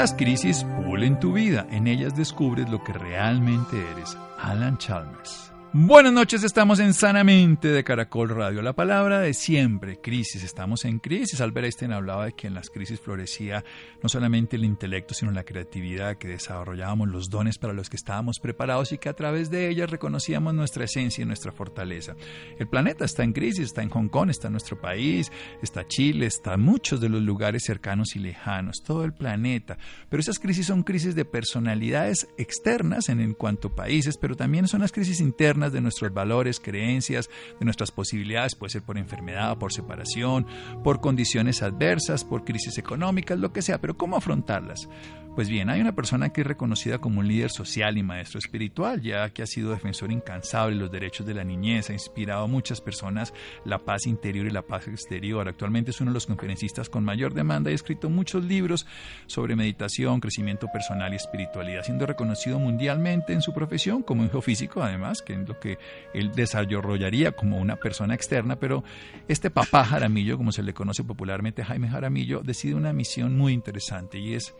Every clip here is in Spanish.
Las crisis pulen tu vida. En ellas descubres lo que realmente eres. Alan Chalmers. Buenas noches, estamos en Sanamente de Caracol Radio. La palabra de siempre, crisis. Estamos en crisis. Albert Einstein hablaba de que en las crisis florecía no solamente el intelecto, sino la creatividad, que desarrollábamos los dones para los que estábamos preparados y que a través de ellas reconocíamos nuestra esencia y nuestra fortaleza. El planeta está en crisis, está en Hong Kong, está en nuestro país, está Chile, está muchos de los lugares cercanos y lejanos, todo el planeta. Pero esas crisis son crisis de personalidades externas en, en cuanto a países, pero también son las crisis internas de nuestros valores, creencias, de nuestras posibilidades, puede ser por enfermedad, por separación, por condiciones adversas, por crisis económicas, lo que sea, pero ¿cómo afrontarlas? Pues bien, hay una persona que es reconocida como un líder social y maestro espiritual, ya que ha sido defensor incansable de los derechos de la niñez, ha inspirado a muchas personas la paz interior y la paz exterior. Actualmente es uno de los conferencistas con mayor demanda y ha escrito muchos libros sobre meditación, crecimiento personal y espiritualidad, siendo reconocido mundialmente en su profesión como un geofísico, además, que es lo que él desarrollaría como una persona externa, pero este papá Jaramillo, como se le conoce popularmente Jaime Jaramillo, decide una misión muy interesante y es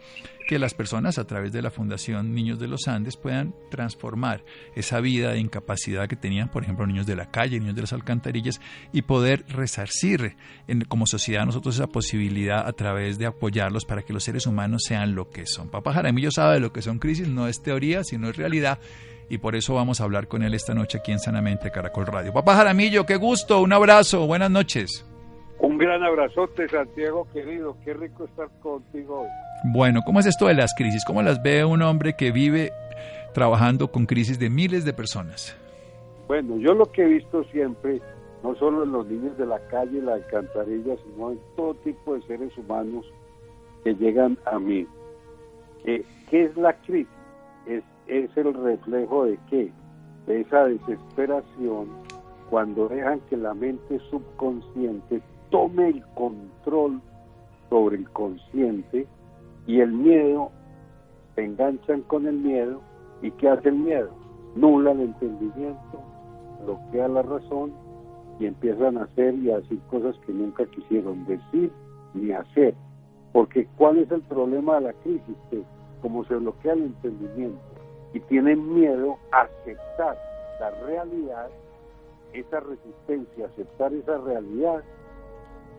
que las personas a través de la Fundación Niños de los Andes puedan transformar esa vida de incapacidad que tenían, por ejemplo, niños de la calle, niños de las alcantarillas, y poder resarcir como sociedad nosotros esa posibilidad a través de apoyarlos para que los seres humanos sean lo que son. Papá Jaramillo sabe lo que son crisis, no es teoría, sino es realidad. Y por eso vamos a hablar con él esta noche aquí en Sanamente Caracol Radio. Papá Jaramillo, qué gusto, un abrazo, buenas noches. Un gran abrazote, Santiago querido. Qué rico estar contigo hoy. Bueno, ¿cómo es esto de las crisis? ¿Cómo las ve un hombre que vive trabajando con crisis de miles de personas? Bueno, yo lo que he visto siempre, no solo en los niños de la calle, la alcantarilla, sino en todo tipo de seres humanos que llegan a mí. ¿Qué, qué es la crisis? Es, es el reflejo de qué? De esa desesperación cuando dejan que la mente subconsciente tome el control sobre el consciente y el miedo, se enganchan con el miedo y ¿qué hace el miedo? Nula el entendimiento, bloquea la razón y empiezan a hacer y a decir cosas que nunca quisieron decir ni hacer. Porque ¿cuál es el problema de la crisis? Que como se bloquea el entendimiento y tienen miedo a aceptar la realidad, esa resistencia aceptar esa realidad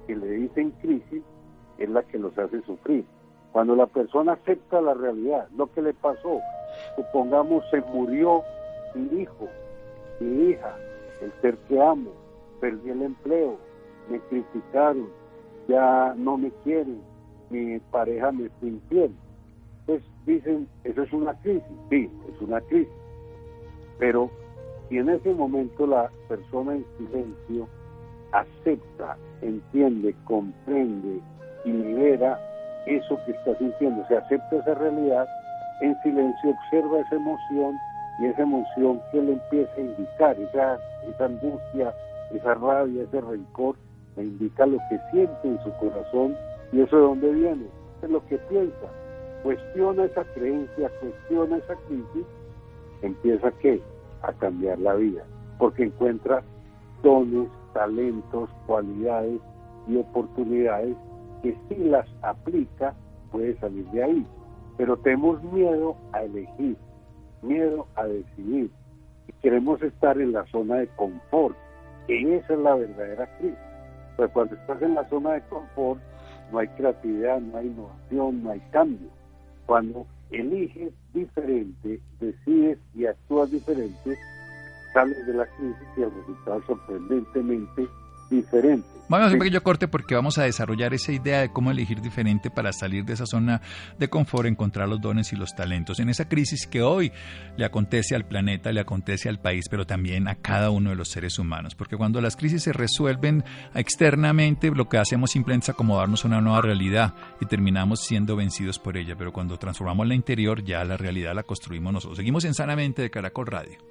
que le dicen crisis es la que los hace sufrir. Cuando la persona acepta la realidad, lo que le pasó, supongamos se murió mi hijo, mi hija, el ser que amo, perdí el empleo, me criticaron, ya no me quieren, mi pareja me fue infiel. Pues dicen, eso es una crisis, sí, es una crisis. Pero si en ese momento la persona en silencio acepta, entiende, comprende y libera eso que está sintiendo, se acepta esa realidad, en silencio observa esa emoción y esa emoción que le empieza a indicar, esa, esa angustia, esa rabia, ese rencor, le indica lo que siente en su corazón y eso de dónde viene, es lo que piensa, cuestiona esa creencia, cuestiona esa crisis, empieza ¿qué? a cambiar la vida, porque encuentra dones, talentos, cualidades y oportunidades que si las aplica puede salir de ahí. Pero tenemos miedo a elegir, miedo a decidir. Y queremos estar en la zona de confort. Y esa es la verdadera crisis. Pues cuando estás en la zona de confort, no hay creatividad, no hay innovación, no hay cambio. Cuando eliges diferente, decides y actúas diferente, sales de la crisis y el resultado sorprendentemente diferente. Bueno, siempre que yo corte porque vamos a desarrollar esa idea de cómo elegir diferente para salir de esa zona de confort, encontrar los dones y los talentos en esa crisis que hoy le acontece al planeta, le acontece al país, pero también a cada uno de los seres humanos. Porque cuando las crisis se resuelven externamente, lo que hacemos simplemente es acomodarnos a una nueva realidad y terminamos siendo vencidos por ella. Pero cuando transformamos la interior, ya la realidad la construimos nosotros. Seguimos en Sanamente de Caracol Radio.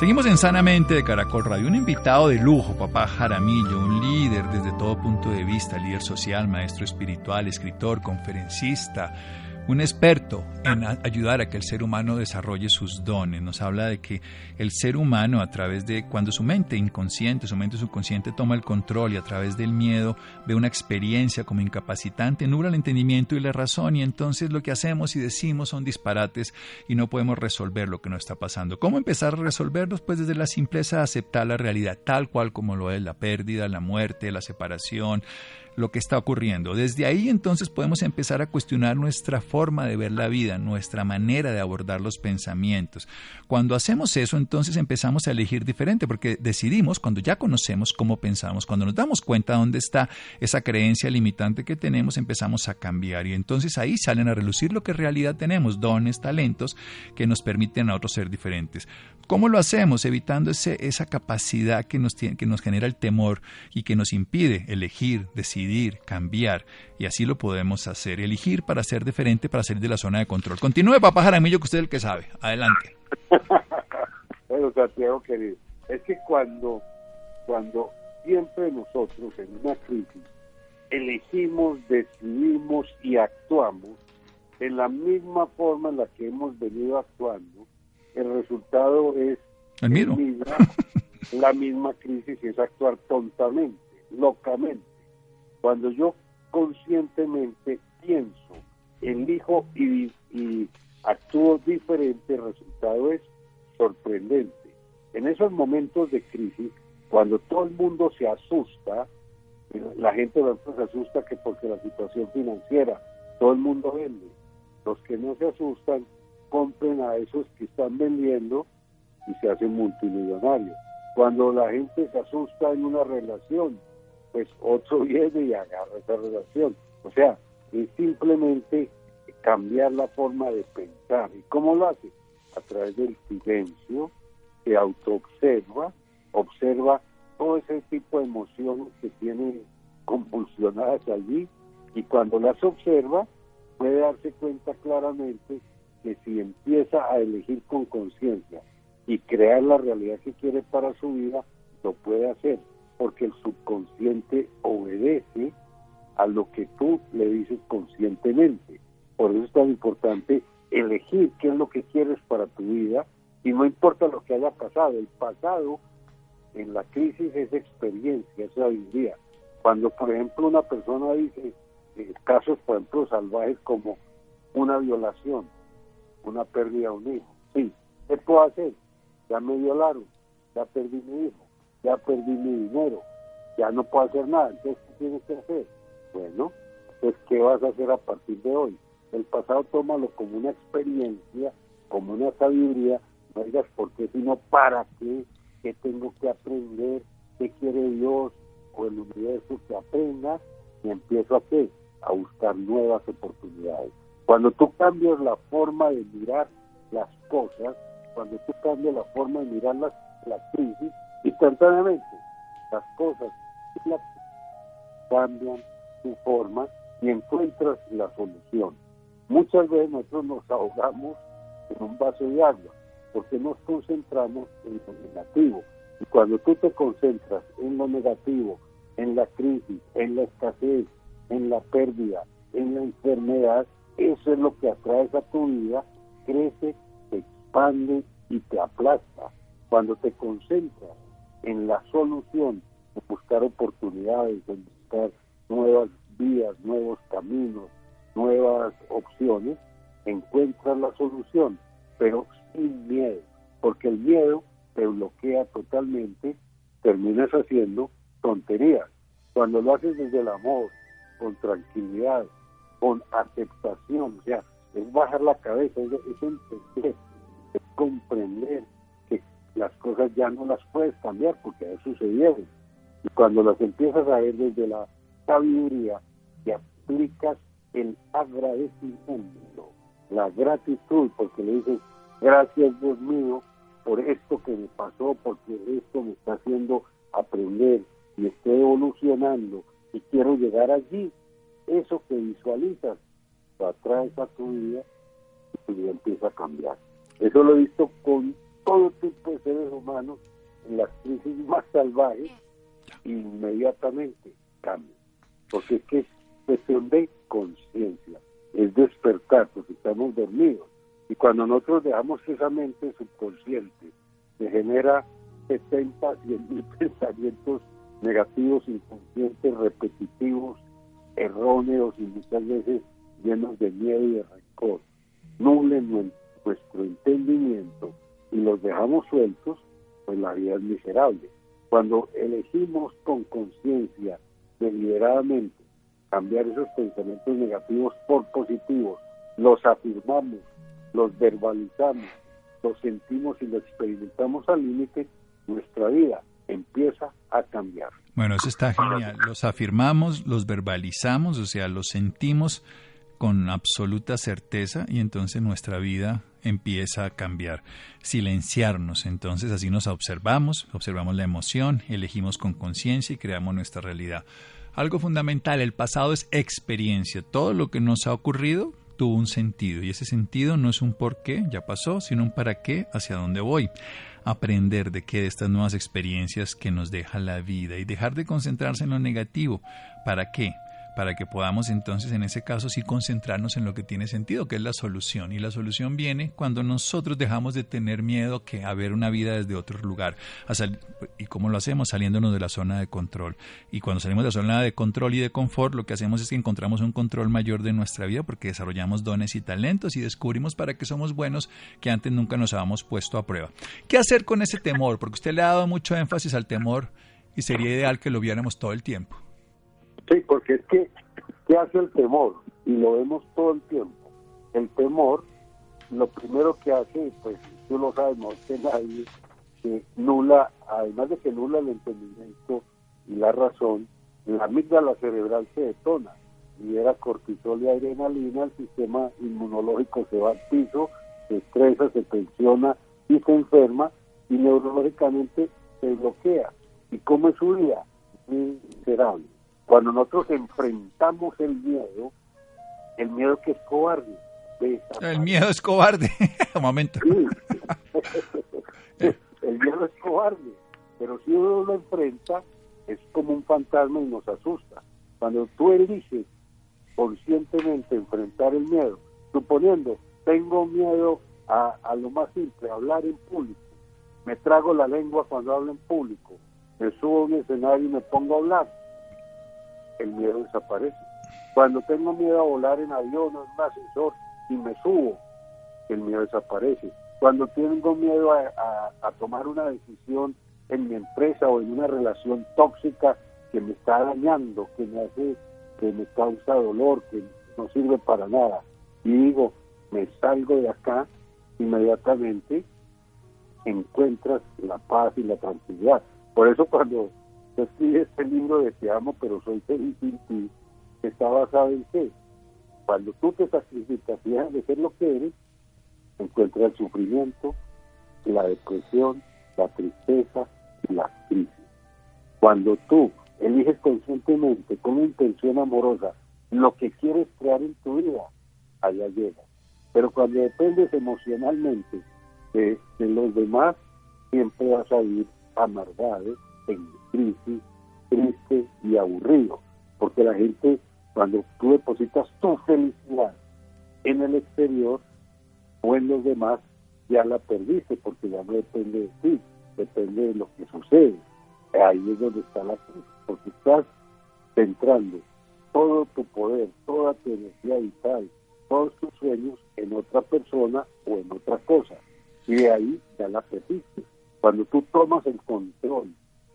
Seguimos en Sanamente de Caracol Radio. Un invitado de lujo, papá Jaramillo, un líder desde todo punto de vista, líder social, maestro espiritual, escritor, conferencista, un experto en ayudar a que el ser humano desarrolle sus dones. Nos habla de que el ser humano a través de cuando su mente inconsciente, su mente subconsciente toma el control y a través del miedo ve una experiencia como incapacitante, nubla el entendimiento y la razón y entonces lo que hacemos y decimos son disparates y no podemos resolver lo que nos está pasando. ¿Cómo empezar a resolverlos? Pues desde la simpleza de aceptar la realidad tal cual como lo es la pérdida, la muerte, la separación, lo que está ocurriendo. Desde ahí entonces podemos empezar a cuestionar nuestra forma de ver la vida, nuestra manera de abordar los pensamientos. Cuando hacemos eso, entonces empezamos a elegir diferente, porque decidimos, cuando ya conocemos cómo pensamos, cuando nos damos cuenta dónde está esa creencia limitante que tenemos, empezamos a cambiar. Y entonces ahí salen a relucir lo que en realidad tenemos, dones, talentos que nos permiten a otros ser diferentes. ¿Cómo lo hacemos? Evitando ese, esa capacidad que nos, que nos genera el temor y que nos impide elegir, decidir, cambiar. Y así lo podemos hacer. Elegir para ser diferente, para salir de la zona de control. Continúe, papá Jaramillo, que usted es el que sabe. Adelante. bueno, Santiago querido, es que cuando, cuando siempre nosotros en una crisis elegimos, decidimos y actuamos en la misma forma en la que hemos venido actuando, el resultado es la misma crisis y es actuar tontamente, locamente. Cuando yo conscientemente pienso, elijo y, actúo diferente, el resultado es sorprendente. En esos momentos de crisis, cuando todo el mundo se asusta, la gente se asusta que porque la situación financiera, todo el mundo vende. Los que no se asustan compren a esos que están vendiendo y se hacen multimillonarios. Cuando la gente se asusta en una relación, pues otro viene y agarra esa relación. O sea, es simplemente cambiar la forma de pensar. ¿Y cómo lo hace? A través del silencio, se autoobserva, observa todo ese tipo de emociones que tiene convulsionadas allí y cuando las observa puede darse cuenta claramente que si empieza a elegir con conciencia y crear la realidad que quiere para su vida, lo puede hacer, porque el subconsciente obedece a lo que tú le dices conscientemente. Por eso es tan importante elegir qué es lo que quieres para tu vida y no importa lo que haya pasado. El pasado en la crisis es experiencia, es sabiduría. Cuando, por ejemplo, una persona dice eh, casos, por ejemplo, salvajes como una violación, una pérdida de un hijo. Sí, ¿qué puedo hacer? Ya me violaron, ya perdí mi hijo, ya perdí mi dinero, ya no puedo hacer nada. Entonces, ¿qué tienes que hacer? Bueno, pues, ¿qué vas a hacer a partir de hoy? El pasado tómalo como una experiencia, como una sabiduría, no digas por qué, sino para qué, qué tengo que aprender, qué quiere Dios o el universo que aprenda y empiezo a qué? A buscar nuevas oportunidades. Cuando tú cambias la forma de mirar las cosas, cuando tú cambias la forma de mirar las, la crisis, instantáneamente las cosas cambian su forma y encuentras la solución. Muchas veces nosotros nos ahogamos en un vaso de agua porque nos concentramos en lo negativo. Y cuando tú te concentras en lo negativo, en la crisis, en la escasez, en la pérdida, en la enfermedad, eso es lo que atraes a tu vida, crece, te expande y te aplasta. Cuando te concentras en la solución, en buscar oportunidades, en buscar nuevas vías, nuevos caminos, nuevas opciones, encuentras la solución, pero sin miedo, porque el miedo te bloquea totalmente, terminas haciendo tonterías. Cuando lo haces desde el amor, con tranquilidad, con aceptación, o sea, es bajar la cabeza, es, es entender, es comprender las cosas ya no las puedes cambiar porque ya sucedieron. Y cuando las empiezas a ver desde la sabiduría, te aplicas el agradecimiento, la gratitud, porque le dices, gracias Dios mío por esto que me pasó, porque esto me está haciendo aprender y estoy evolucionando y quiero llegar allí. Eso que visualizas lo atraes a tu vida y tu vida empieza a cambiar. Eso lo he visto con todo tipo de seres humanos en las crisis más salvajes, inmediatamente cambia. Porque es que es cuestión de conciencia, es despertar, porque estamos dormidos. Y cuando nosotros dejamos esa mente subconsciente, se genera 70, 100 mil pensamientos negativos, inconscientes, repetitivos, erróneos y muchas veces llenos de miedo y de rencor. Nublen nuestro entendimiento y los dejamos sueltos, pues la vida es miserable. Cuando elegimos con conciencia, deliberadamente, cambiar esos pensamientos negativos por positivos, los afirmamos, los verbalizamos, los sentimos y los experimentamos al límite, nuestra vida empieza a cambiar. Bueno, eso está genial. Los afirmamos, los verbalizamos, o sea, los sentimos con absoluta certeza y entonces nuestra vida empieza a cambiar. Silenciarnos, entonces así nos observamos, observamos la emoción, elegimos con conciencia y creamos nuestra realidad. Algo fundamental, el pasado es experiencia. Todo lo que nos ha ocurrido tuvo un sentido y ese sentido no es un por qué, ya pasó, sino un para qué, hacia dónde voy. Aprender de qué de estas nuevas experiencias que nos deja la vida y dejar de concentrarse en lo negativo. ¿Para qué? Para que podamos entonces en ese caso sí concentrarnos en lo que tiene sentido, que es la solución. Y la solución viene cuando nosotros dejamos de tener miedo que a ver una vida desde otro lugar. ¿Y cómo lo hacemos? Saliéndonos de la zona de control. Y cuando salimos de la zona de control y de confort, lo que hacemos es que encontramos un control mayor de nuestra vida porque desarrollamos dones y talentos y descubrimos para qué somos buenos que antes nunca nos habíamos puesto a prueba. ¿Qué hacer con ese temor? Porque usted le ha dado mucho énfasis al temor y sería ideal que lo viéramos todo el tiempo. Sí, porque es que, ¿qué hace el temor? Y lo vemos todo el tiempo. El temor, lo primero que hace, pues tú lo sabes no que nadie, que nula, además de que nula el entendimiento y la razón, la amígdala cerebral se detona, libera cortisol y adrenalina, el sistema inmunológico se va al piso, se estresa, se tensiona y se enferma, y neurológicamente se bloquea. ¿Y cómo es su vida? Miserable. Cuando nosotros enfrentamos el miedo, el miedo que es cobarde. El miedo es cobarde. Un momento. el miedo es cobarde, pero si uno lo enfrenta, es como un fantasma y nos asusta. Cuando tú eliges conscientemente enfrentar el miedo, suponiendo, tengo miedo a, a lo más simple, hablar en público, me trago la lengua cuando hablo en público, me subo a un escenario y me pongo a hablar, el miedo desaparece. Cuando tengo miedo a volar en avión o en ascensor y me subo, el miedo desaparece. Cuando tengo miedo a, tomar una decisión en mi empresa o en una relación tóxica que me está dañando, que me hace, que me causa dolor, que no sirve para nada, y digo, me salgo de acá, inmediatamente encuentras la paz y la tranquilidad. Por eso cuando yo escribí este libro de Te amo, pero soy feliz sin ti, está basado en qué? Cuando tú te sacrificas y dejas de ser lo que eres, encuentras el sufrimiento, la depresión, la tristeza y la crisis. Cuando tú eliges conscientemente con intención amorosa lo que quieres crear en tu vida, allá llega. Pero cuando dependes emocionalmente de, de los demás, siempre vas a vivir amargado, en crisis, triste y aburrido, porque la gente, cuando tú depositas tu felicidad en el exterior o en los demás, ya la perdiste, porque ya no depende de ti, depende de lo que sucede. Ahí es donde está la crisis, porque estás centrando todo tu poder, toda tu energía vital, todos tus sueños en otra persona o en otra cosa. Y de ahí ya la perdiste. Cuando tú tomas el control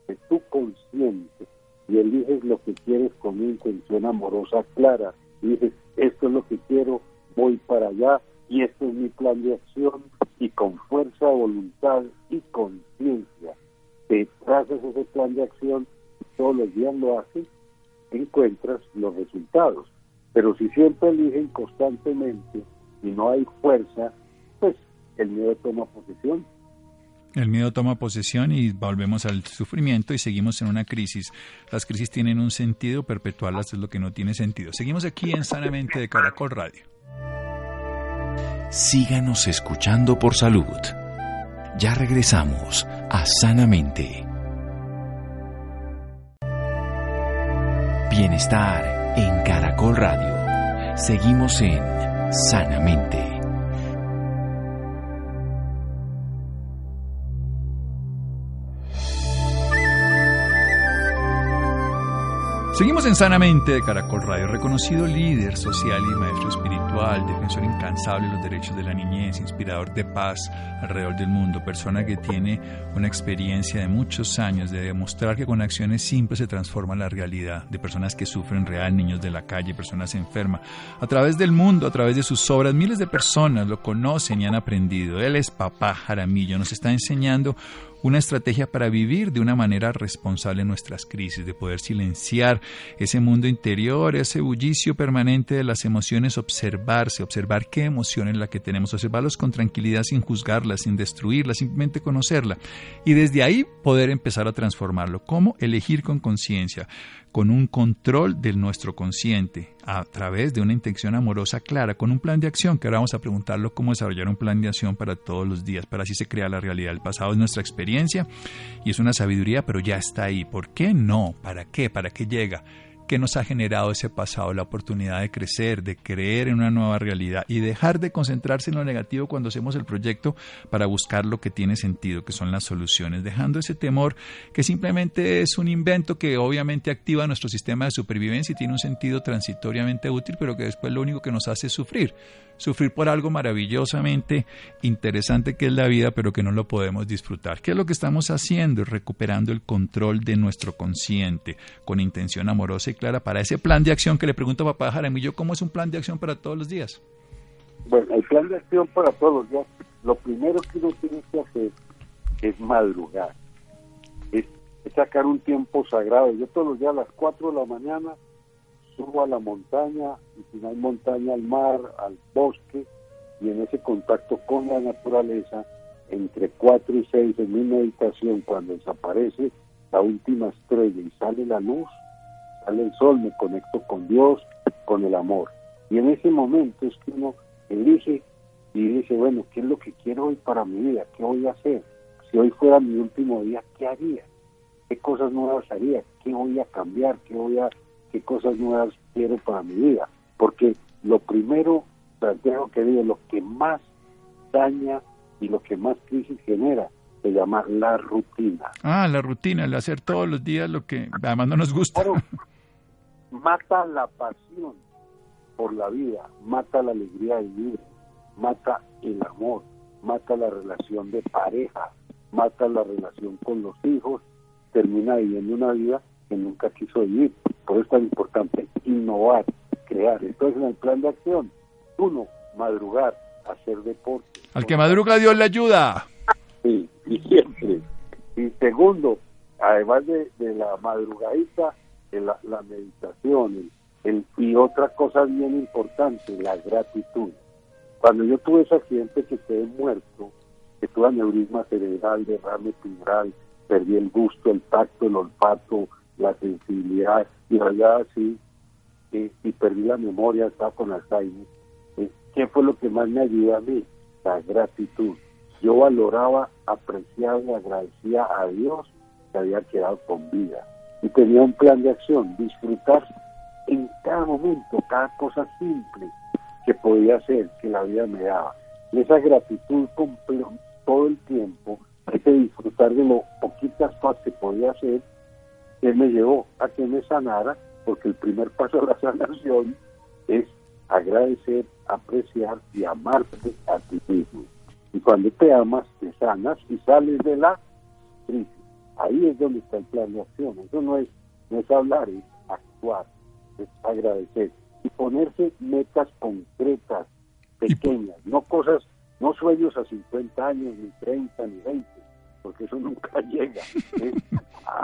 de tu consciente y eliges lo que quieres con una intención amorosa clara, y dices, esto es lo que quiero, voy para allá, y este es mi plan de acción, y con fuerza, voluntad y conciencia te trazas ese plan de acción, todos los días lo haces, encuentras los resultados. Pero si siempre eligen constantemente y no hay fuerza, pues el miedo toma posesión. El miedo toma posesión y volvemos al sufrimiento y seguimos en una crisis. Las crisis tienen un sentido, perpetuarlas es lo que no tiene sentido. Seguimos aquí en Sanamente de Caracol Radio. Síganos escuchando por salud. Ya regresamos a Sanamente. Bienestar en Caracol Radio. Seguimos en Sanamente. Seguimos en Sanamente de Caracol Radio, reconocido líder social y maestro espiritual, defensor incansable de los derechos de la niñez, inspirador de paz alrededor del mundo, persona que tiene una experiencia de muchos años de demostrar que con acciones simples se transforma la realidad de personas que sufren real, niños de la calle, personas enfermas. A través del mundo, a través de sus obras, miles de personas lo conocen y han aprendido. Él es papá Jaramillo, nos está enseñando una estrategia para vivir de una manera responsable nuestras crisis, de poder silenciar ese mundo interior, ese bullicio permanente de las emociones, observarse, observar qué emoción es la que tenemos, observarlos con tranquilidad sin juzgarla, sin destruirla, simplemente conocerla y desde ahí poder empezar a transformarlo. ¿Cómo? Elegir con conciencia con un control de nuestro consciente a través de una intención amorosa clara, con un plan de acción, que ahora vamos a preguntarlo cómo desarrollar un plan de acción para todos los días, para así se crea la realidad. El pasado es nuestra experiencia y es una sabiduría, pero ya está ahí. ¿Por qué no? ¿Para qué? ¿Para qué llega? Que nos ha generado ese pasado, la oportunidad de crecer, de creer en una nueva realidad y dejar de concentrarse en lo negativo cuando hacemos el proyecto para buscar lo que tiene sentido, que son las soluciones, dejando ese temor que simplemente es un invento que obviamente activa nuestro sistema de supervivencia y tiene un sentido transitoriamente útil, pero que después lo único que nos hace es sufrir sufrir por algo maravillosamente interesante que es la vida, pero que no lo podemos disfrutar. ¿Qué es lo que estamos haciendo? Recuperando el control de nuestro consciente con intención amorosa y clara para ese plan de acción que le pregunto a papá Jaramillo, ¿cómo es un plan de acción para todos los días? Bueno, el plan de acción para todos los días, lo primero que uno tiene que hacer es madrugar, es, sacar un tiempo sagrado. Yo todos los días a las 4 de la mañana subo a la montaña y si no hay montaña al mar, al bosque y en ese contacto con la naturaleza, entre 4 y 6 en mi meditación, cuando desaparece la última estrella y sale la luz, sale el sol, me conecto con Dios, con el amor. Y en ese momento es que uno elige y dice, bueno, ¿qué es lo que quiero hoy para mi vida? ¿Qué voy a hacer? Si hoy fuera mi último día, ¿qué haría? ¿Qué cosas nuevas haría? ¿Qué voy a cambiar? ¿Qué voy a qué cosas nuevas quiero para mi vida. Porque lo primero, Santiago querido, lo que más daña y lo que más crisis genera se llama la rutina. Ah, la rutina, el hacer todos los días lo que además no nos gusta. mata la pasión por la vida, mata la alegría de vivir, mata el amor, mata la relación de pareja, mata la relación con los hijos, termina viviendo una vida que nunca quiso vivir. Por eso es tan importante innovar, crear. Entonces, en el plan de acción, uno, madrugar, hacer deporte. Al que madruga, Dios le ayuda. Sí, y siempre. Y segundo, además de, la madrugadita, la, la meditación, el, y otra cosa bien importante, la gratitud. Cuando yo tuve ese accidente que quedé muerto, que tuve aneurisma cerebral, derrame tumoral, perdí el gusto, el tacto, el olfato, la sensibilidad y allá así y perdí la memoria, estaba con Alzheimer. Eh, ¿Qué fue lo que más me ayudó a mí? La gratitud. Yo valoraba, apreciaba y agradecía a Dios que había quedado con vida. Y tenía un plan de acción, disfrutar en cada momento, cada cosa simple que podía hacer, que la vida me daba. Y esa gratitud todo el tiempo, ese disfrutar de lo poquitas cosas que podía hacer, él me llevó a que me sanara porque el primer paso a la sanación es agradecer, apreciar y amarte a ti mismo. Y cuando te amas, te sanas y sales de la crisis. Ahí es donde está el plan de acción. Eso no es, no es hablar, es actuar, es agradecer y ponerse metas concretas, pequeñas, no cosas, no sueños a 50 años, ni 30, ni 20, porque eso nunca llega.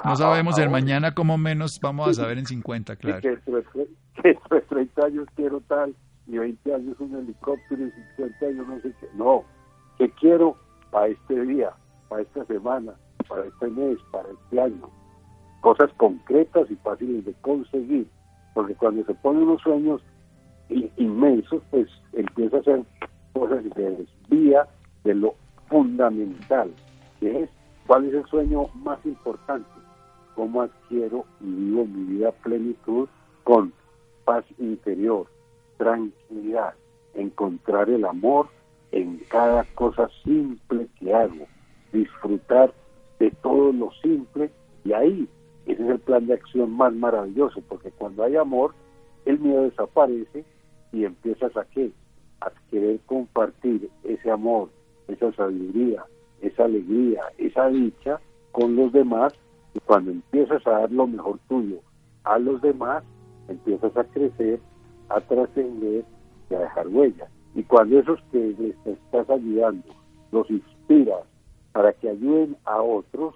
no sabemos el mañana cómo menos vamos a saber en 50, claro. Que, que, 30 años quiero tal, y 20 años un helicóptero, y 50 años no sé qué. No, que quiero para este día, para esta semana, para este mes, para este año. Cosas concretas y fáciles de conseguir, porque cuando se ponen unos sueños inmensos, pues empieza a hacer cosas y se desvía de lo fundamental, cuál es el sueño más importante, cómo adquiero y vivo mi vida a plenitud con paz interior, tranquilidad, encontrar el amor en cada cosa simple que hago, disfrutar de todo lo simple y ahí ese es el plan de acción más maravilloso, porque cuando hay amor, el miedo desaparece y empiezas a qué? A querer compartir ese amor, esa sabiduría, esa alegría, esa dicha con los demás y cuando empiezas a dar lo mejor tuyo a los demás, empiezas a crecer, a trascender y a dejar huella. Y cuando esos que les estás ayudando los inspiras para que ayuden a otros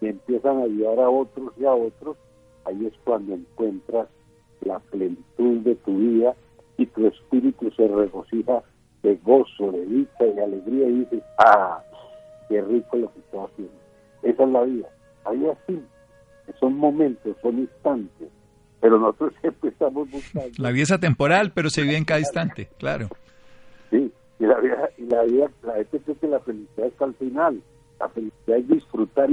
y empiezan a ayudar a otros y a otros, ahí es cuando encuentras la plenitud de tu vida y tu espíritu se regocija de gozo, de dicha y alegría y dices, ah, qué rico lo que estoy haciendo. Esa es la vida. Ahí así, son momentos, son instantes, pero nosotros siempre estamos buscando. La vida es atemporal, pero se vive en cada instante, claro. Sí, y la vida, y la vida, la gente cree que la felicidad está al final. La felicidad es disfrutar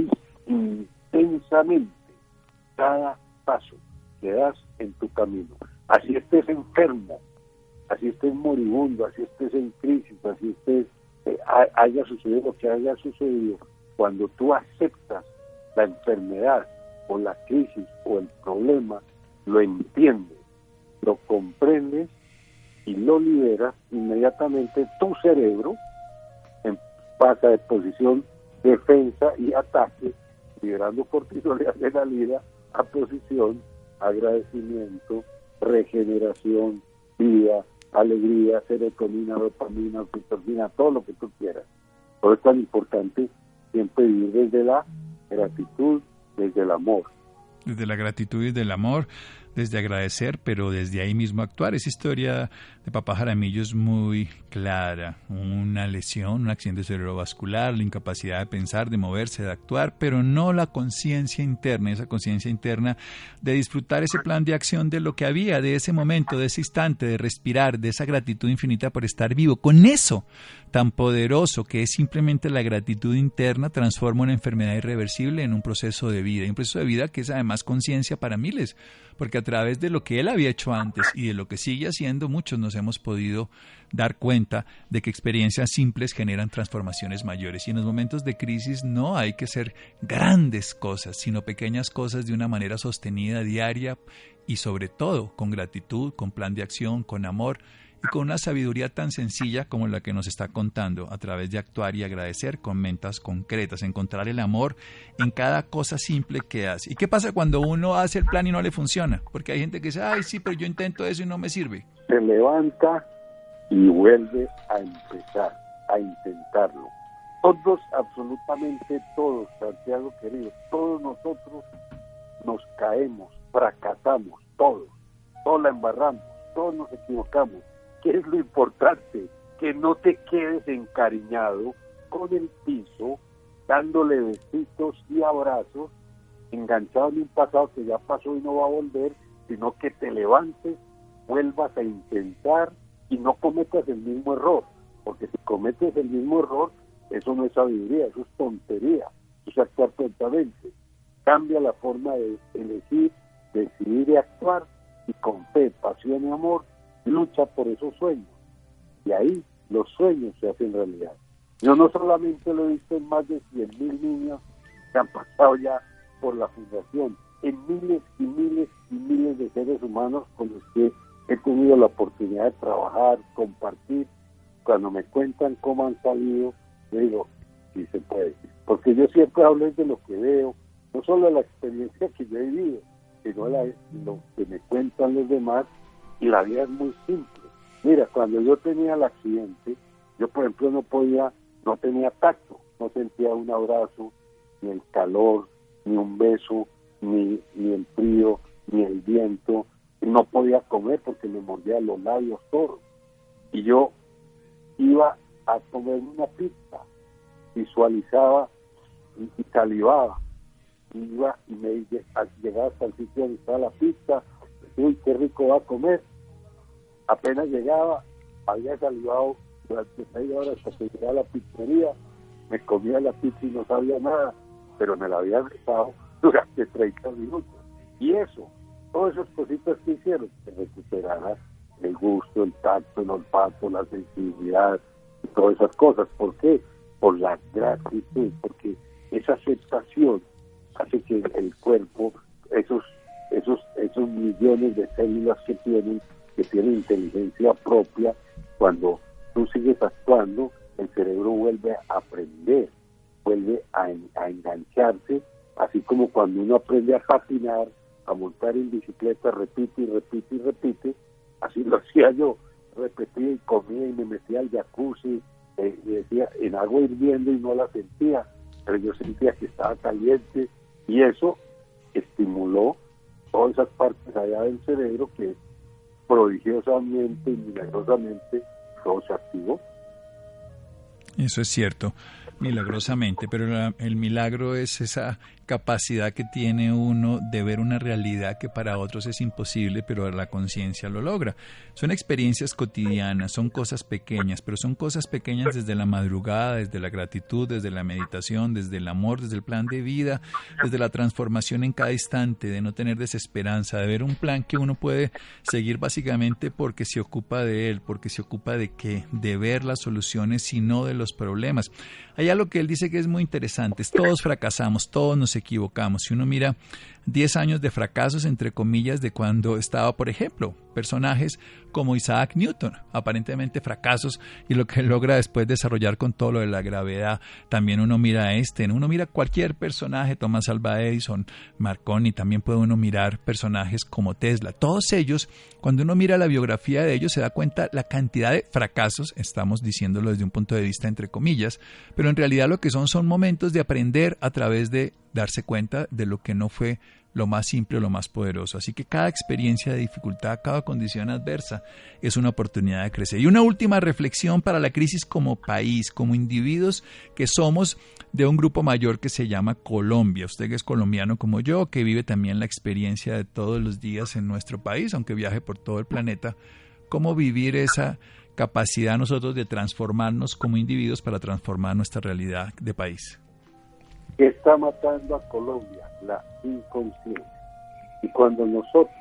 intensamente cada paso que das en tu camino. Así estés enfermo, así estés moribundo, así estés en crisis, así estés, eh, haya sucedido lo que haya sucedido, cuando tú aceptas la enfermedad o la crisis o el problema, lo entiendes, lo comprendes y lo liberas, inmediatamente tu cerebro pasa de posición defensa y ataque, liberando cortisol y adrenalina a posición agradecimiento, regeneración, vida, alegría, serotonina, dopamina, oxitocina, todo lo que tú quieras. Por eso es tan importante siempre vivir desde la gratitud, desde el amor. Desde la gratitud y del amor desde agradecer, pero desde ahí mismo actuar. Esa historia de papá Jaramillo es muy clara. Una lesión, un accidente cerebrovascular, la incapacidad de pensar, de moverse, de actuar, pero no la conciencia interna, esa conciencia interna de disfrutar ese plan de acción de lo que había, de ese momento, de ese instante, de respirar, de esa gratitud infinita por estar vivo. Con eso tan poderoso que es simplemente la gratitud interna, transforma una enfermedad irreversible en un proceso de vida. Y un proceso de vida que es además conciencia para miles porque a través de lo que él había hecho antes y de lo que sigue haciendo, muchos hemos podido dar cuenta de que experiencias simples generan transformaciones mayores. Y en los momentos de crisis no hay que ser grandes cosas, sino pequeñas cosas de una manera sostenida, diaria y sobre todo con gratitud, con plan de acción, con amor con una sabiduría tan sencilla como la que nos está contando, a través de actuar y agradecer con mentas concretas, encontrar el amor en cada cosa simple que hace. ¿Y qué pasa cuando uno hace el plan y no le funciona? Porque hay gente que dice, ay, sí, pero yo intento eso y no me sirve. Se levanta y vuelve a empezar, a intentarlo. Todos, absolutamente todos, Santiago querido, todos nosotros nos caemos, fracasamos, todos, todos la embarramos, todos nos equivocamos ¿Qué es lo importante? Que no te quedes encariñado con el piso, dándole besitos y abrazos, enganchado en un pasado que ya pasó y no va a volver, sino que te levantes, vuelvas a intentar y no cometas el mismo error, porque si cometes el mismo error, eso no es sabiduría, eso es tontería, eso es actuar tontamente. Cambia la forma de elegir, decidir y actuar y con fe, pasión y amor lucha por esos sueños. Y ahí los sueños se hacen realidad. Yo no solamente lo he visto en más de 100.000 niños que han pasado ya por la fundación, en miles y miles y miles de seres humanos con los que he tenido la oportunidad de trabajar, compartir. Cuando me cuentan cómo han salido, yo digo, sí se puede. Porque yo siempre hablo de lo que veo, no solo la experiencia que yo he vivido, sino lo que me cuentan los demás y la vida es muy simple. Mira, cuando yo tenía el accidente, yo por ejemplo no podía, no tenía tacto, no sentía un abrazo, ni el calor, ni un beso, ni, ni el frío, ni el viento, no podía comer porque me mordía los labios todos. Y yo iba a comer una pizza, visualizaba y, salivaba. iba y me llegaba hasta el sitio donde estaba la pizza, uy, qué rico va a comer. Apenas llegaba, había salivado durante media hora hasta que llegaba a la pizzería, me comía la pizza y no sabía nada, pero me la había dejado durante 30 minutos. Y eso, todas esas cositas que hicieron, que recuperara el gusto, el tacto, el olfato, la sensibilidad, y todas esas cosas. ¿Por qué? Por la gratitud, porque esa aceptación hace que el cuerpo, esos, esos, esos millones de células que tienen, que tienen inteligencia propia, cuando tú sigues actuando, el cerebro vuelve a aprender, vuelve a, a engancharse, así como cuando uno aprende a patinar, a montar en bicicleta, repite y repite y repite, así lo hacía yo, repetía y comía y me metía al jacuzzi, eh, y decía en agua hirviendo y no la sentía, pero yo sentía que estaba caliente y eso estimuló todas esas partes allá del cerebro que prodigiosamente y milagrosamente todo se activó. Eso es cierto milagrosamente, pero el milagro es esa capacidad que tiene uno de ver una realidad que para otros es imposible, pero la conciencia lo logra. Son experiencias cotidianas, son cosas pequeñas, pero son cosas pequeñas desde la madrugada, desde la gratitud, desde la meditación, desde el amor, desde el plan de vida, desde la transformación en cada instante, de no tener desesperanza, de ver un plan que uno puede seguir básicamente porque se ocupa de él, porque se ocupa de qué, de ver las soluciones y no de los problemas. Hay algo que él dice que es muy interesante, todos fracasamos, todos nos equivocamos. Si uno mira 10 años de fracasos, entre comillas, de cuando estaba, por ejemplo, personajes como Isaac Newton, aparentemente fracasos, y lo que logra después desarrollar con todo lo de la gravedad. También uno mira a este, uno mira cualquier personaje, Thomas Alva Edison, Marconi, también puede uno mirar personajes como Tesla. Todos ellos, cuando uno mira la biografía de ellos, se da cuenta la cantidad de fracasos, estamos diciéndolo desde un punto de vista entre comillas, pero en realidad lo que son son momentos de aprender a través de darse cuenta de lo que no fue lo más simple o lo más poderoso. Así que cada experiencia de dificultad, cada condición adversa es una oportunidad de crecer. Y una última reflexión para la crisis como país, como individuos que somos de un grupo mayor que se llama Colombia. Usted que es colombiano como yo, que vive también la experiencia de todos los días en nuestro país, aunque viaje por todo el planeta, cómo vivir esa capacidad nosotros de transformarnos como individuos para transformar nuestra realidad de país. ¿Qué está matando a Colombia? La inconsciencia. Y cuando nosotros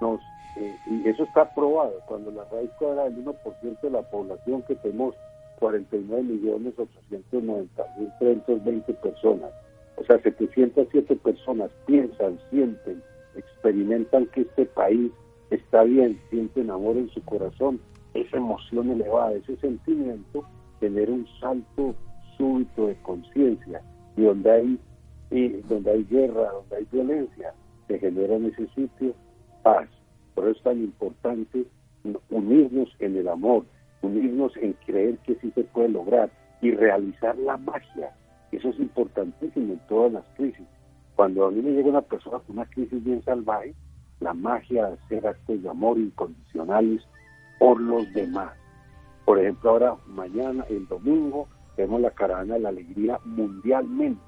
nos, eh, y eso está probado, cuando la raíz cuadrada del 1% de la población que tenemos 49 millones 890 mil 320 personas, o sea, 707 personas piensan, sienten, experimentan que este país está bien, sienten amor en su corazón, esa emoción elevada, ese sentimiento, tener un salto súbito de conciencia y donde hay donde hay guerra, donde hay violencia, se genera en ese sitio paz. Por eso es tan importante unirnos en el amor, unirnos en creer que sí se puede lograr y realizar la magia. Eso es importantísimo en todas las crisis. Cuando a mí me llega una persona con una crisis bien salvaje, la magia de hacer actos de amor incondicionales por los demás. Por ejemplo, ahora mañana, el domingo, tenemos la caravana de la alegría mundialmente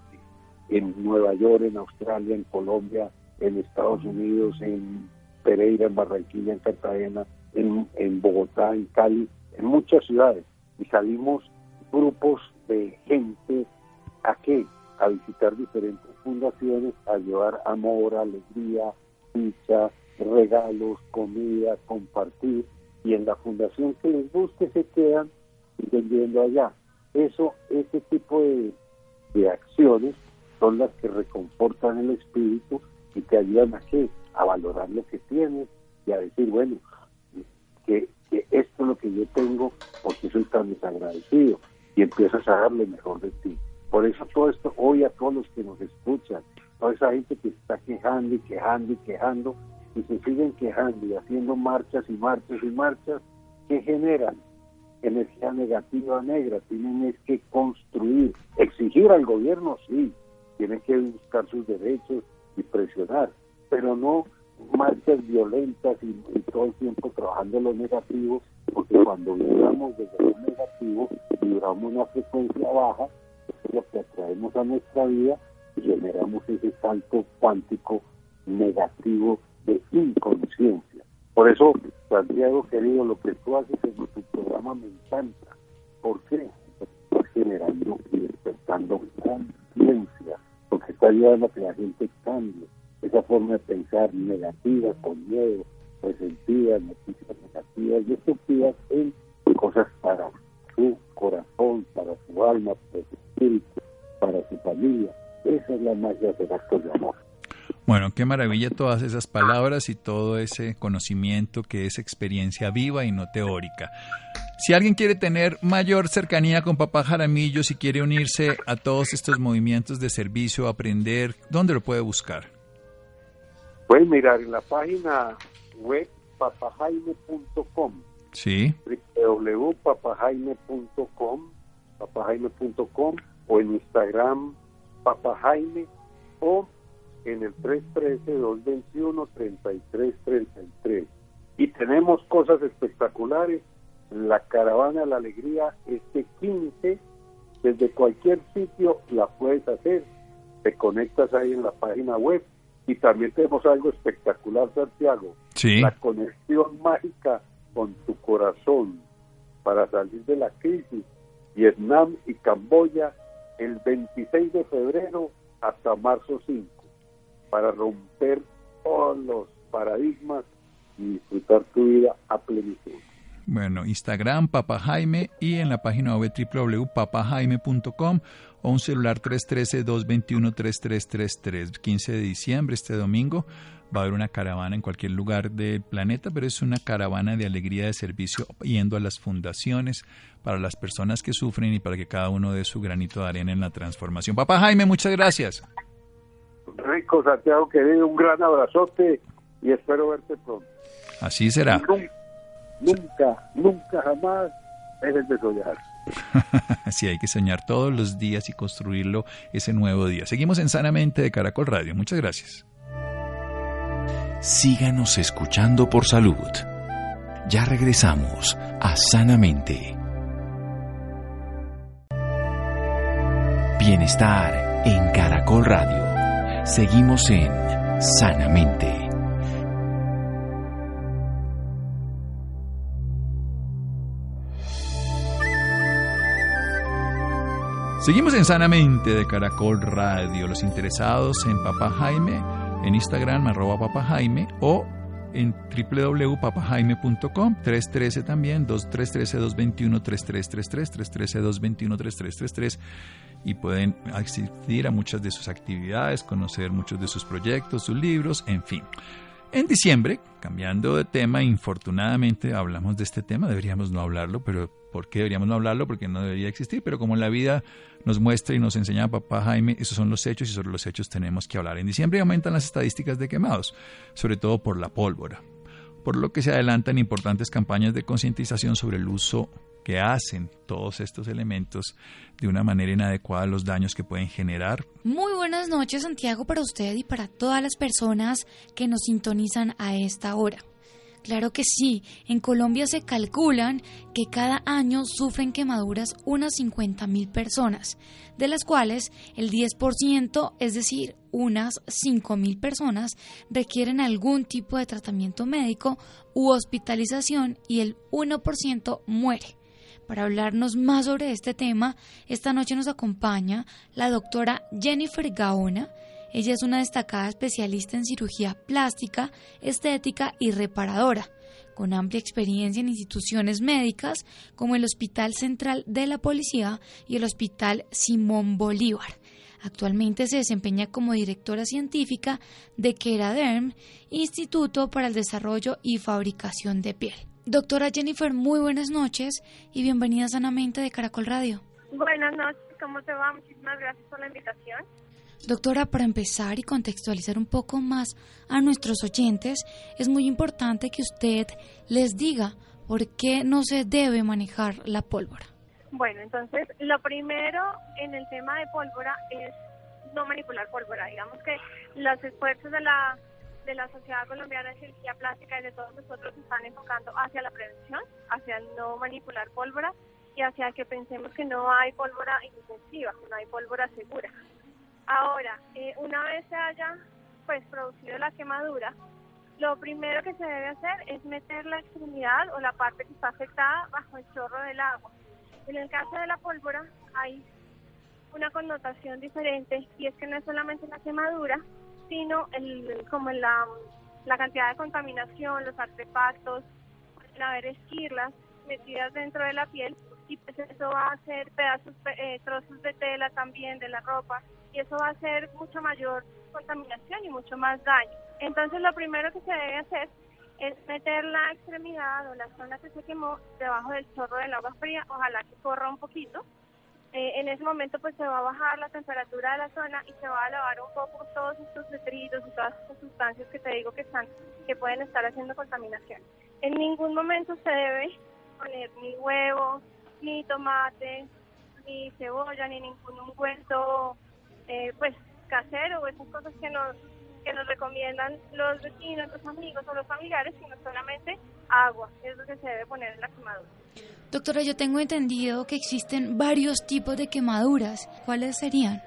en Nueva York, en Australia, en Colombia, en Estados Unidos, en Pereira, en Barranquilla, en Cartagena, en, Bogotá, en Cali, en muchas ciudades. Y salimos grupos de gente a qué? A visitar diferentes fundaciones, a llevar amor, alegría, dicha, regalos, comida, compartir. Y en la fundación que les guste se quedan vendiendo allá. Eso, ese tipo de, acciones son las que reconfortan el espíritu y te ayudan a qué? A valorar lo que tienes y a decir, bueno, que, que esto es lo que yo tengo porque soy tan desagradecido y empiezas a darle mejor de ti. Por eso todo esto, hoy a todos los que nos escuchan, toda esa gente que está quejando y quejando y quejando, y se siguen quejando y haciendo marchas y marchas y marchas, ¿qué generan? Energía negativa negra, tienen es que construir, exigir al gobierno, sí, tienen que buscar sus derechos y presionar, pero no marchas violentas y, todo el tiempo trabajando lo negativo, porque cuando vibramos desde lo negativo, vibramos una frecuencia baja, es lo que atraemos a nuestra vida y generamos ese salto cuántico negativo de inconsciencia. Por eso, Santiago querido, lo que tú haces en tu programa me encanta. ¿Por qué? Porque estás generando y despertando conciencia, porque está ayudando a que la gente cambie esa forma de pensar negativa, con miedo, resentida, noticias negativas y estúpidas en cosas para su corazón, para su alma, para su espíritu, para su familia. Esa es la magia de actos de amor. Bueno, qué maravilla todas esas palabras y todo ese conocimiento que es experiencia viva y no teórica. Si alguien quiere tener mayor cercanía con Papá Jaramillo, si quiere unirse a todos estos movimientos de servicio, aprender, ¿dónde lo puede buscar? Pueden mirar en la página web papajaime.com. Sí. www.papajaime.com, papajaime.com o en Instagram papajaime o en el 313-221-3333. Y tenemos cosas espectaculares. La caravana de la alegría este 15, desde cualquier sitio la puedes hacer. Te conectas ahí en la página web. Y también tenemos algo espectacular, Santiago. Sí. La conexión mágica con tu corazón para salir de la crisis. Vietnam y Camboya el 26 de febrero hasta marzo 5 para romper todos los paradigmas y disfrutar tu vida a plenitud. Bueno, Instagram, Papa Jaime, y en la página web www.papajaime.com o un celular 313-221-3333. 15 de diciembre, este domingo, va a haber una caravana en cualquier lugar del planeta, pero es una caravana de alegría de servicio yendo a las fundaciones para las personas que sufren y para que cada uno dé su granito de arena en la transformación. Papa Jaime, muchas gracias. Rico Santiago querido, un gran abrazote y espero verte pronto. Así será. Nunca, nunca, jamás dejes de soñar. sí, hay que soñar todos los días y construirlo ese nuevo día. Seguimos en Sanamente de Caracol Radio. Muchas gracias. Síganos escuchando por salud. Ya regresamos a Sanamente. Bienestar en Caracol Radio. Seguimos en Sanamente. Seguimos en Sanamente de Caracol Radio. Los interesados en Papa Jaime, en Instagram, arroba Papa Jaime, o en www.papajaime.com, 313 también, 313-221-3333, 313-221-3333, y pueden asistir a muchas de sus actividades, conocer muchos de sus proyectos, sus libros, en fin. En diciembre, cambiando de tema, infortunadamente hablamos de este tema, deberíamos no hablarlo, pero ¿por qué deberíamos no hablarlo? Porque no debería existir, pero como la vida nos muestra y nos enseña papá Jaime, esos son los hechos y sobre los hechos tenemos que hablar. En diciembre aumentan las estadísticas de quemados, sobre todo por la pólvora, por lo que se adelantan importantes campañas de concientización sobre el uso que hacen todos estos elementos de una manera inadecuada los daños que pueden generar. Muy buenas noches Santiago para usted y para todas las personas que nos sintonizan a esta hora. Claro que sí, en Colombia se calculan que cada año sufren quemaduras unas 50.000 personas, de las cuales el 10%, es decir, unas 5.000 personas, requieren algún tipo de tratamiento médico u hospitalización y el 1% muere. Para hablarnos más sobre este tema, esta noche nos acompaña la doctora Jennifer Gaona. Ella es una destacada especialista en cirugía plástica, estética y reparadora, con amplia experiencia en instituciones médicas como el Hospital Central de la Policía y el Hospital Simón Bolívar. Actualmente se desempeña como directora científica de Keraderm, Instituto para el Desarrollo y Fabricación de Piel. Doctora Jennifer, muy buenas noches y bienvenida sanamente de Caracol Radio. Buenas noches, ¿cómo te va? Muchísimas gracias por la invitación. Doctora, para empezar y contextualizar un poco más a nuestros oyentes, es muy importante que usted les diga por qué no se debe manejar la pólvora. Bueno, entonces lo primero en el tema de pólvora es no manipular pólvora. Digamos que los esfuerzos de la de la Sociedad Colombiana de Cirugía Plástica y de todos nosotros se están enfocando hacia la prevención, hacia no manipular pólvora y hacia que pensemos que no hay pólvora inofensiva, que no hay pólvora segura. Ahora, eh, una vez se haya pues producido la quemadura, lo primero que se debe hacer es meter la extremidad o la parte que está afectada bajo el chorro del agua. En el caso de la pólvora hay una connotación diferente y es que no es solamente la quemadura, sino el, como la, la cantidad de contaminación, los artefactos, pueden haber esquirlas metidas dentro de la piel y pues eso va a hacer pedazos, eh, trozos de tela también de la ropa y eso va a hacer mucho mayor contaminación y mucho más daño. Entonces lo primero que se debe hacer es meter la extremidad o la zona que se quemó debajo del chorro del agua fría, ojalá que corra un poquito. Eh, en ese momento pues se va a bajar la temperatura de la zona y se va a lavar un poco todos estos detritos y todas estas sustancias que te digo que están que pueden estar haciendo contaminación. En ningún momento se debe poner ni huevo, ni tomate, ni cebolla, ni ningún ungüento eh, pues casero o esas cosas que nos que nos recomiendan los vecinos, los amigos o los familiares, sino solamente agua, es lo que se debe poner en la quemadura. Doctora, yo tengo entendido que existen varios tipos de quemaduras. ¿Cuáles serían?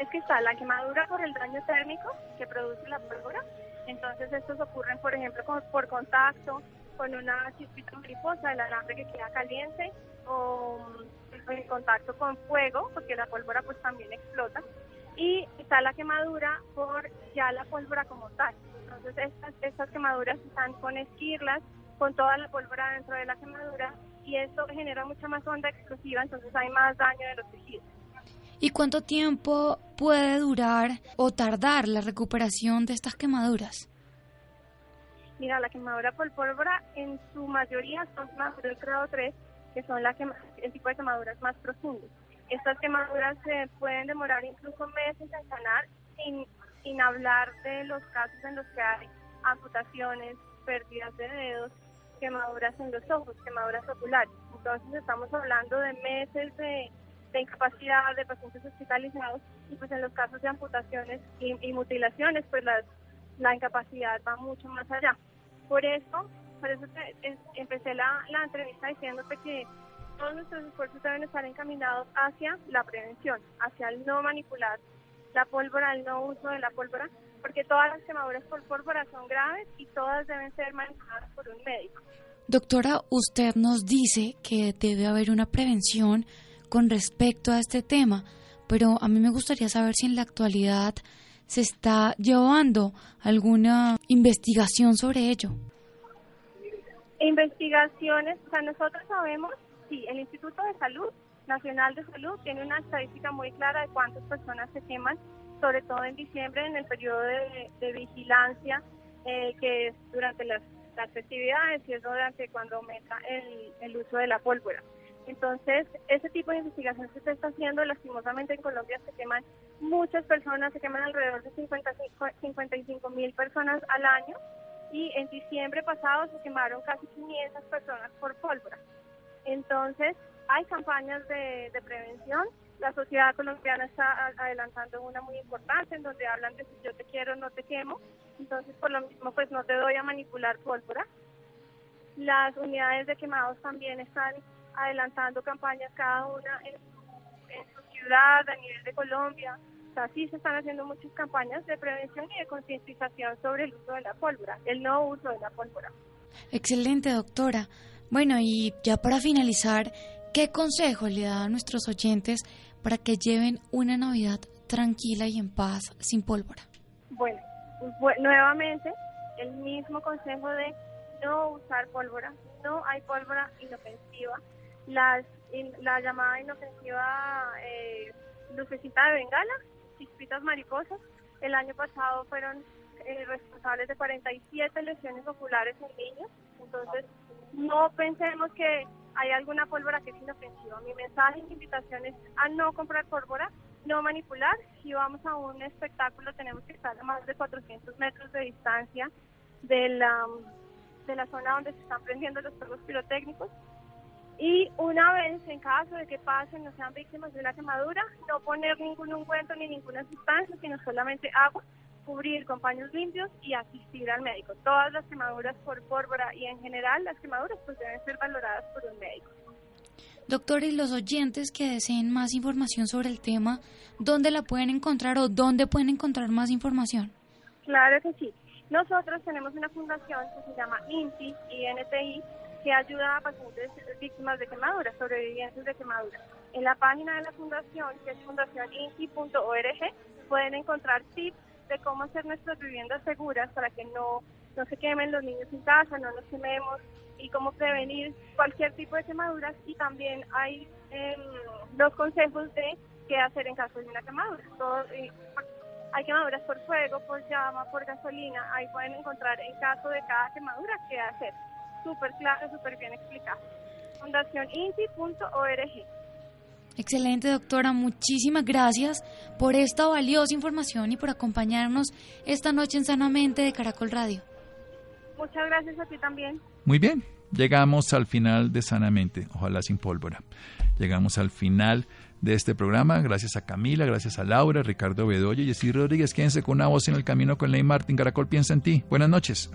Es que está la quemadura por el daño térmico que produce la pólvora. Entonces estos ocurren, por ejemplo, por contacto con una chispita mariposa del alambre que queda caliente o en contacto con fuego, porque la pólvora pues también explota y está la quemadura por ya la pólvora como tal. Entonces estas, estas quemaduras están con esquirlas, con toda la pólvora dentro de la quemadura y esto genera mucha más onda explosiva, entonces hay más daño de los tejidos. ¿Y cuánto tiempo puede durar o tardar la recuperación de estas quemaduras? Mira, la quemadura por pólvora en su mayoría son más del grado 3, que son la el tipo de quemaduras más profundas. Estas quemaduras se pueden demorar incluso meses en sanar, sin, sin hablar de los casos en los que hay amputaciones, pérdidas de dedos, quemaduras en los ojos, quemaduras oculares. Entonces estamos hablando de meses de, incapacidad de pacientes hospitalizados y pues en los casos de amputaciones y, mutilaciones pues la incapacidad va mucho más allá. Por eso, por eso empecé la, la entrevista diciéndote que todos nuestros esfuerzos deben estar encaminados hacia la prevención, hacia el no manipular la pólvora, el no uso de la pólvora, porque todas las quemaduras por pólvora son graves y todas deben ser manejadas por un médico. Doctora, usted nos dice que debe haber una prevención con respecto a este tema, pero a mí me gustaría saber si en la actualidad se está llevando alguna investigación sobre ello. Investigaciones, o sea, nosotros sabemos sí, el Instituto de Salud, Nacional de Salud, tiene una estadística muy clara de cuántas personas se queman, sobre todo en diciembre, en el periodo de, vigilancia, eh, que es durante las, festividades y es durante cuando aumenta el, uso de la pólvora. Entonces, ese tipo de investigación que se está haciendo, lastimosamente en Colombia se queman muchas personas, se queman alrededor de 55 mil personas al año y en diciembre pasado se quemaron casi 500 personas por pólvora. Entonces, hay campañas de, prevención. La sociedad colombiana está adelantando una muy importante en donde hablan de si yo te quiero no te quemo. Entonces, por lo mismo, pues no te doy a manipular pólvora. Las unidades de quemados también están adelantando campañas cada una en, su ciudad, a nivel de Colombia. O sea, sí se están haciendo muchas campañas de prevención y de concientización sobre el uso de la pólvora, el no uso de la pólvora. Excelente, doctora. Bueno, y ya para finalizar, ¿qué consejo le da a nuestros oyentes para que lleven una Navidad tranquila y en paz, sin pólvora? Bueno, pues, nuevamente, el mismo consejo de no usar pólvora. No hay pólvora inofensiva. Las, la llamada inofensiva eh, lucecita de bengala, chispitas mariposas. El año pasado fueron eh, responsables de 47 lesiones oculares en niños. Entonces, no pensemos que hay alguna pólvora que es inofensiva. Mi mensaje y invitación es a no comprar pólvora, no manipular. Si vamos a un espectáculo, tenemos que estar a más de 400 metros de distancia de la, de la zona donde se están prendiendo los fuegos pirotécnicos. Y una vez, en caso de que pasen, no sean víctimas de la quemadura, no poner ningún ungüento ni ninguna sustancia, sino solamente agua cubrir con paños limpios y asistir al médico. Todas las quemaduras por pólvora y en general las quemaduras pues deben ser valoradas por un médico. Doctor, y los oyentes que deseen más información sobre el tema, ¿dónde la pueden encontrar o dónde pueden encontrar más información? Claro que sí. Nosotros tenemos una fundación que se llama INTI, INTI, que ayuda a pacientes víctimas de quemaduras, sobrevivientes de quemaduras. En la página de la fundación, que es fundacioninti.org, pueden encontrar tips de cómo hacer nuestras viviendas seguras para que no, no se quemen los niños en casa, no nos quememos y cómo prevenir cualquier tipo de quemaduras y también hay eh, los consejos de qué hacer en caso de una quemadura. Eh, hay quemaduras por fuego, por llama, por gasolina, ahí pueden encontrar en caso de cada quemadura qué hacer. Súper claro, súper bien explicado. Fundacioninti.org Excelente, doctora. Muchísimas gracias por esta valiosa información y por acompañarnos esta noche en Sanamente de Caracol Radio. Muchas gracias a ti también. Muy bien, llegamos al final de Sanamente, ojalá sin pólvora. Llegamos al final de este programa. Gracias a Camila, gracias a Laura, Ricardo Bedoya y Jessy Rodríguez. Quédense con una voz en el camino con Ley Martín. Caracol piensa en ti. Buenas noches.